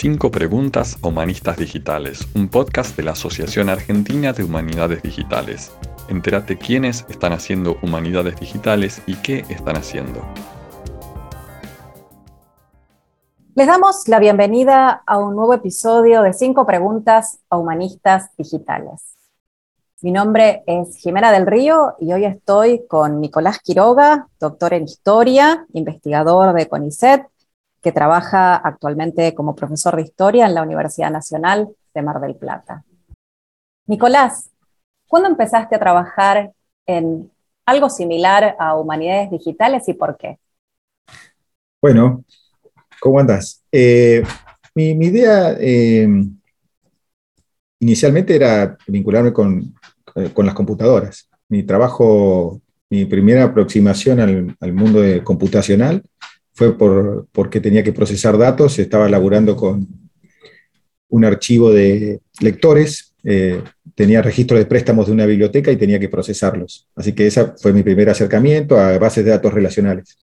Cinco Preguntas a Humanistas Digitales, un podcast de la Asociación Argentina de Humanidades Digitales. Entérate quiénes están haciendo humanidades digitales y qué están haciendo. Les damos la bienvenida a un nuevo episodio de Cinco Preguntas a Humanistas Digitales. Mi nombre es Jimena del Río y hoy estoy con Nicolás Quiroga, doctor en Historia, investigador de CONICET, que trabaja actualmente como profesor de Historia en la Universidad Nacional de Mar del Plata. Nicolás, ¿cuándo empezaste a trabajar en algo similar a Humanidades Digitales y por qué? Bueno, ¿cómo andas? Eh, mi, idea eh, inicialmente era vincularme con, eh, con, las computadoras. Mi trabajo, mi primera aproximación al, al mundo computacional fue por, porque tenía que procesar datos, estaba laburando con un archivo de lectores, eh, tenía registro de préstamos de una biblioteca y tenía que procesarlos. Así que ese fue mi primer acercamiento a bases de datos relacionales.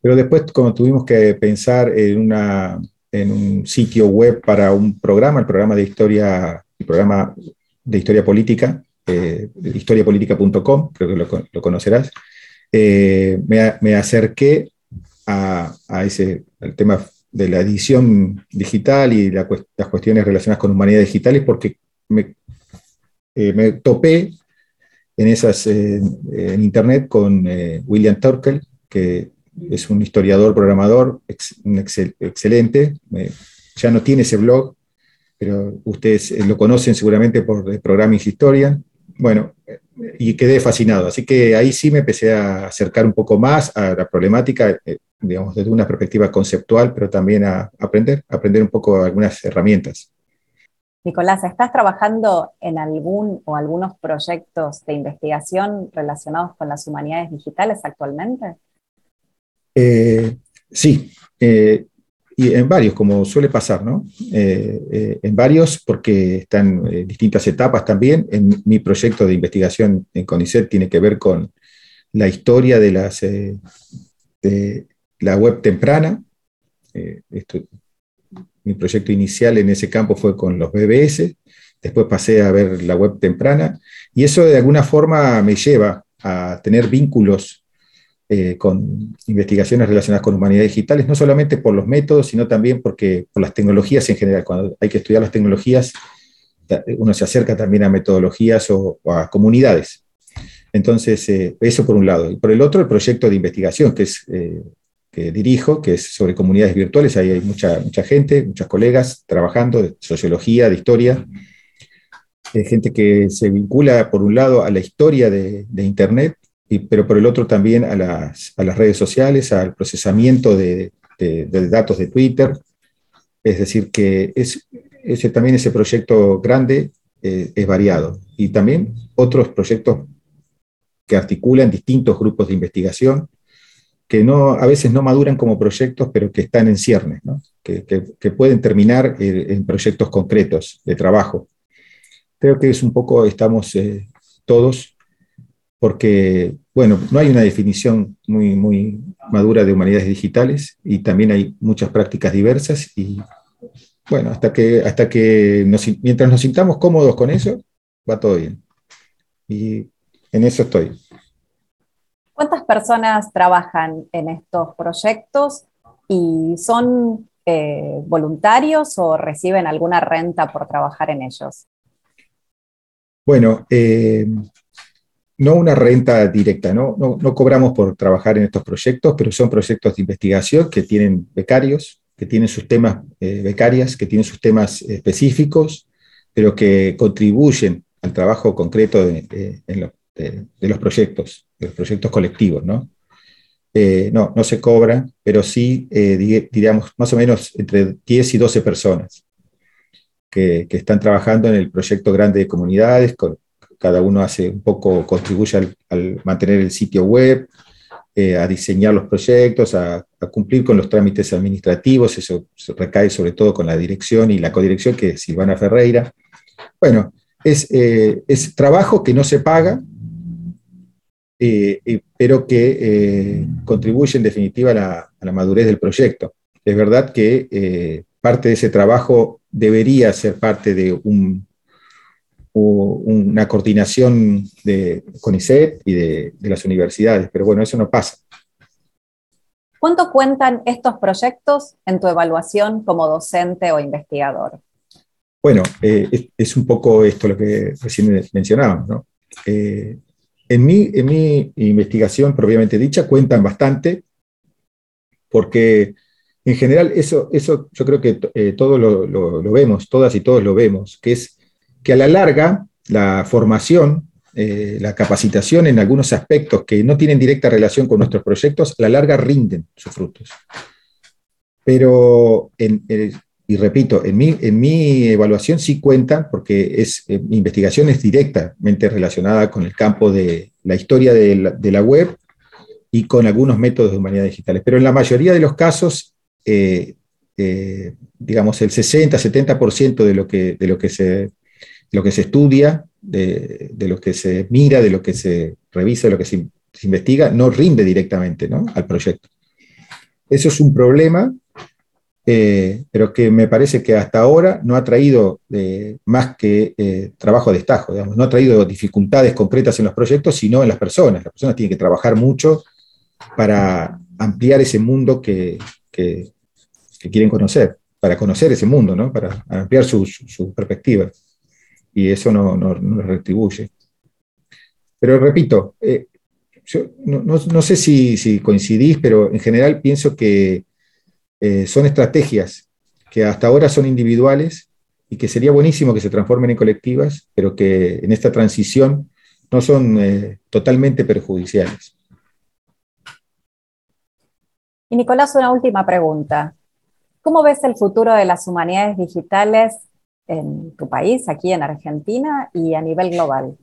Pero después, como tuvimos que pensar en, una, en un sitio web para un programa, el programa de historia, el programa de historia política, eh, historiapolitica.com, creo que lo, conocerás, eh, me, acerqué a, ese, al tema de la edición digital y las cuestiones relacionadas con humanidades digitales porque me, eh, me topé en, esas, en internet con eh, William Turkel, que es un historiador, programador excelente. ya no tiene ese blog, pero ustedes eh, lo conocen seguramente por Programming Historian. Bueno, y quedé fascinado. Así que ahí sí me empecé a acercar un poco más a la problemática, eh, digamos, desde una perspectiva conceptual, pero también a aprender, aprender un poco algunas herramientas. Nicolás, ¿estás trabajando en algún o algunos proyectos de investigación relacionados con las humanidades digitales actualmente? Eh, sí, eh, y en varios, como suele pasar, ¿no? Eh, en varios, porque están en distintas etapas también. En mi proyecto de investigación en CONICET tiene que ver con la historia de, las, de la web temprana. mi proyecto inicial en ese campo fue con los BBS, después pasé a ver la web temprana, y eso de alguna forma me lleva a tener vínculos eh, con investigaciones relacionadas con humanidades digitales, no solamente por los métodos, sino también porque, por las tecnologías en general. Cuando hay que estudiar las tecnologías, uno se acerca también a metodologías o, a comunidades. Entonces, eh, eso por un lado. Y por el otro, el proyecto de investigación que, es, eh, que dirijo, que es sobre comunidades virtuales. Ahí hay mucha, mucha gente, muchos colegas trabajando de sociología, de historia, gente que se vincula, por un lado, a la historia de, de Internet pero por el otro también a las, a las redes sociales, al procesamiento de, de, datos de Twitter. Es decir, que es, ese, también ese proyecto grande eh, es variado. Y también otros proyectos que articulan distintos grupos de investigación que no, a veces no maduran como proyectos, pero que están en ciernes, ¿no? que, que, pueden terminar en, proyectos concretos de trabajo. Creo que es un poco, estamos eh, todos porque, bueno, no hay una definición muy, muy madura de humanidades digitales y también hay muchas prácticas diversas y, bueno, hasta que, hasta que mientras nos sintamos cómodos con eso, va todo bien. Y en eso estoy. ¿Cuántas personas trabajan en estos proyectos y son eh, voluntarios o reciben alguna renta por trabajar en ellos? Bueno, eh, no una renta directa, ¿no? ¿no? cobramos por trabajar en estos proyectos, pero son proyectos de investigación que tienen becarios, que tienen sus temas eh, becarias, que tienen sus temas específicos, pero que contribuyen al trabajo concreto de, los proyectos, los proyectos colectivos, ¿no? Eh, no, no se cobra, pero sí, eh, diríamos, más o menos entre 10 y 12 personas que, están trabajando en el proyecto grande de comunidades, cada uno hace un poco, contribuye al, mantener el sitio web, eh, a diseñar los proyectos, a, cumplir con los trámites administrativos, eso recae sobre todo con la dirección y la codirección, que es Silvana Ferreira. Bueno, es, trabajo que no se paga, pero que contribuye en definitiva a la, a la, madurez del proyecto. Es verdad que parte de ese trabajo debería ser parte de un, una coordinación de CONICET y de, de las universidades, pero bueno, eso no pasa. ¿Cuánto cuentan estos proyectos en tu evaluación como docente o investigador? Bueno, eh, es, un poco esto lo que recién mencionábamos. ¿no? Eh, en, mi, en investigación propiamente dicha cuentan bastante, porque en general eso, eso yo creo que eh, todos lo, vemos, todas y todos lo vemos, que es que a la larga la formación, la capacitación en algunos aspectos que no tienen directa relación con nuestros proyectos, a la larga rinden sus frutos. Pero en, y repito, en mi, en mi evaluación sí cuenta, porque es, eh, investigación es directamente relacionada con el campo de la historia de la, web y con algunos métodos de humanidades digitales. Pero en la mayoría de los casos, eh, eh, digamos, el 60-70% de, lo que, de lo que se, lo que se estudia, de, lo que se mira, de lo que se revisa, de lo que se, investiga, no rinde directamente al proyecto. Eso es un problema eh, pero que me parece que hasta ahora no ha traído eh, más que eh, trabajo de estajo, digamos, no ha traído dificultades concretas en los proyectos, sino en las personas. Las personas tienen que trabajar mucho para ampliar ese mundo que, que, quieren conocer, para conocer ese mundo, ¿no? para ampliar su, su, perspectiva. Y eso no, no, no retribuye. Pero repito, yo no, no, sé si, si coincidís, pero en general pienso que eh, son estrategias que hasta ahora son individuales y que sería buenísimo que se transformen en colectivas, pero que en esta transición no son eh, totalmente perjudiciales. Y Nicolás, una última pregunta. ¿Cómo ves el futuro de las humanidades digitales en tu país, aquí en Argentina y a nivel global?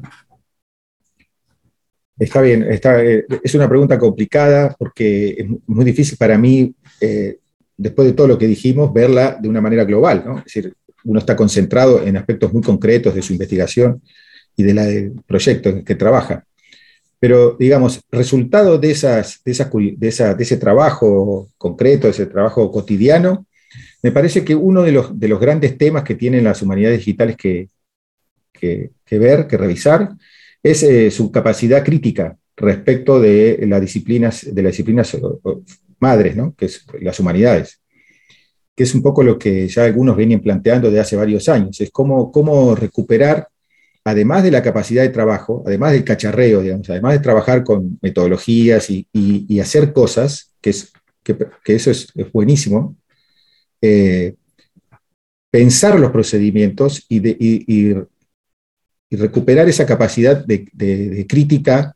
Está bien, eh, es una pregunta complicada porque es muy difícil para mí después de todo lo que dijimos, verla de una manera global. ¿no? Es decir, uno está concentrado en aspectos muy concretos de su investigación y de del proyecto en que trabaja. Pero, digamos, resultado de, ese trabajo concreto, de ese trabajo cotidiano, me parece que uno de los, de los grandes temas que tienen las humanidades digitales que, que, ver, que revisar, es eh, su capacidad crítica respecto de las disciplinas, de las disciplinas madres, ¿no? que es las humanidades, que es un poco lo que ya algunos vienen planteando de hace varios años, es cómo, cómo recuperar, además de la capacidad de trabajo, además del cacharreo, digamos, además de trabajar con metodologías y, y, hacer cosas, que, es, que, eso es, buenísimo, eh, pensar los procedimientos y, de, y, recuperar esa capacidad de, de crítica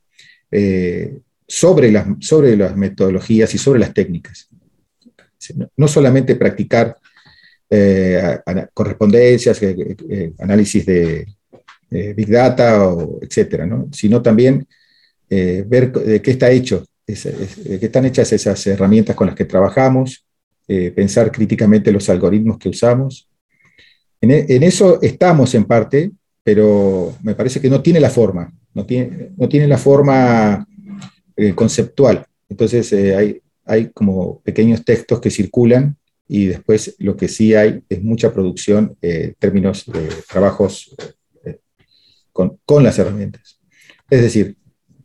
eh, sobre las, sobre las metodologías y sobre las técnicas. No solamente practicar eh, correspondencias, eh, análisis de Big Data, etcétera, sino también ver de qué está hecho, qué están hechas esas herramientas con las que trabajamos, pensar críticamente los algoritmos que usamos. En, en, eso estamos en parte, pero me parece que no tiene la forma no tiene, no tiene la forma eh, conceptual. Entonces eh, hay, hay como pequeños textos que circulan y después lo que sí hay es mucha producción eh, en términos de trabajos con, con, las herramientas. Es decir,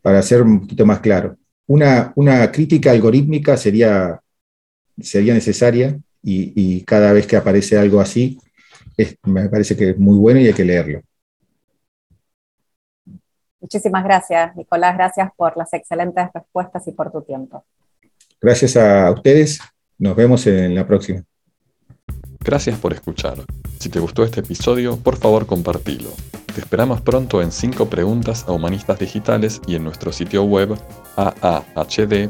para ser un poquito más claro, una, una crítica algorítmica sería, sería necesaria y, y, cada vez que aparece algo así, me parece que es muy bueno y hay que leerlo. Muchísimas gracias, Nicolás. Gracias por las excelentes respuestas y por tu tiempo. Gracias a ustedes. Nos vemos en la próxima. Gracias por escuchar. Si te gustó este episodio, por favor compartilo. Te esperamos pronto en 5 preguntas a humanistas digitales y en nuestro sitio web aahd.net.ar.